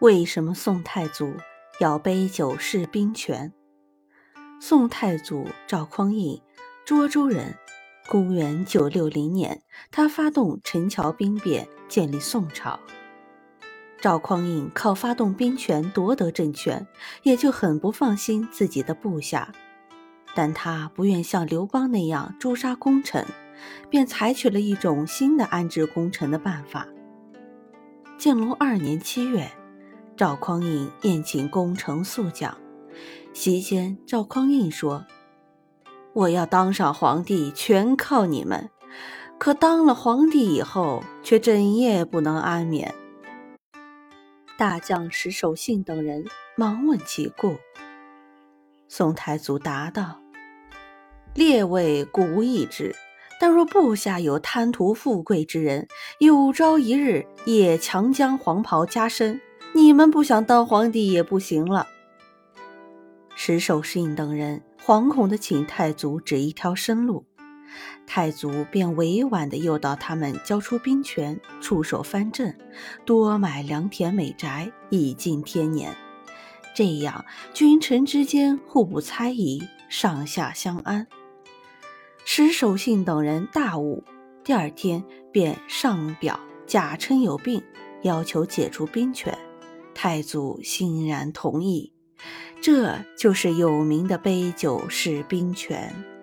为什么宋太祖要杯酒释兵权？宋太祖赵匡胤，涿州人。公元九六零年，他发动陈桥兵变，建立宋朝。赵匡胤靠发动兵权夺得政权，也就很不放心自己的部下，但他不愿像刘邦那样诛杀功臣，便采取了一种新的安置功臣的办法。建隆二年七月，赵匡胤宴请功臣宿将，席间赵匡胤说。我要当上皇帝，全靠你们。可当了皇帝以后，却整夜不能安眠。大将石守信等人忙问其故。宋太祖答道：“列位故无异之，但若部下有贪图富贵之人，有朝一日也强将黄袍加身，你们不想当皇帝也不行了。”石守信等人。惶恐地请太祖指一条生路，太祖便委婉地诱导他们交出兵权，出手藩镇，多买良田美宅，以尽天年。这样君臣之间互不猜疑，上下相安。石守信等人大悟，第二天便上表假称有病，要求解除兵权。太祖欣然同意。这就是有名的杯酒释兵权。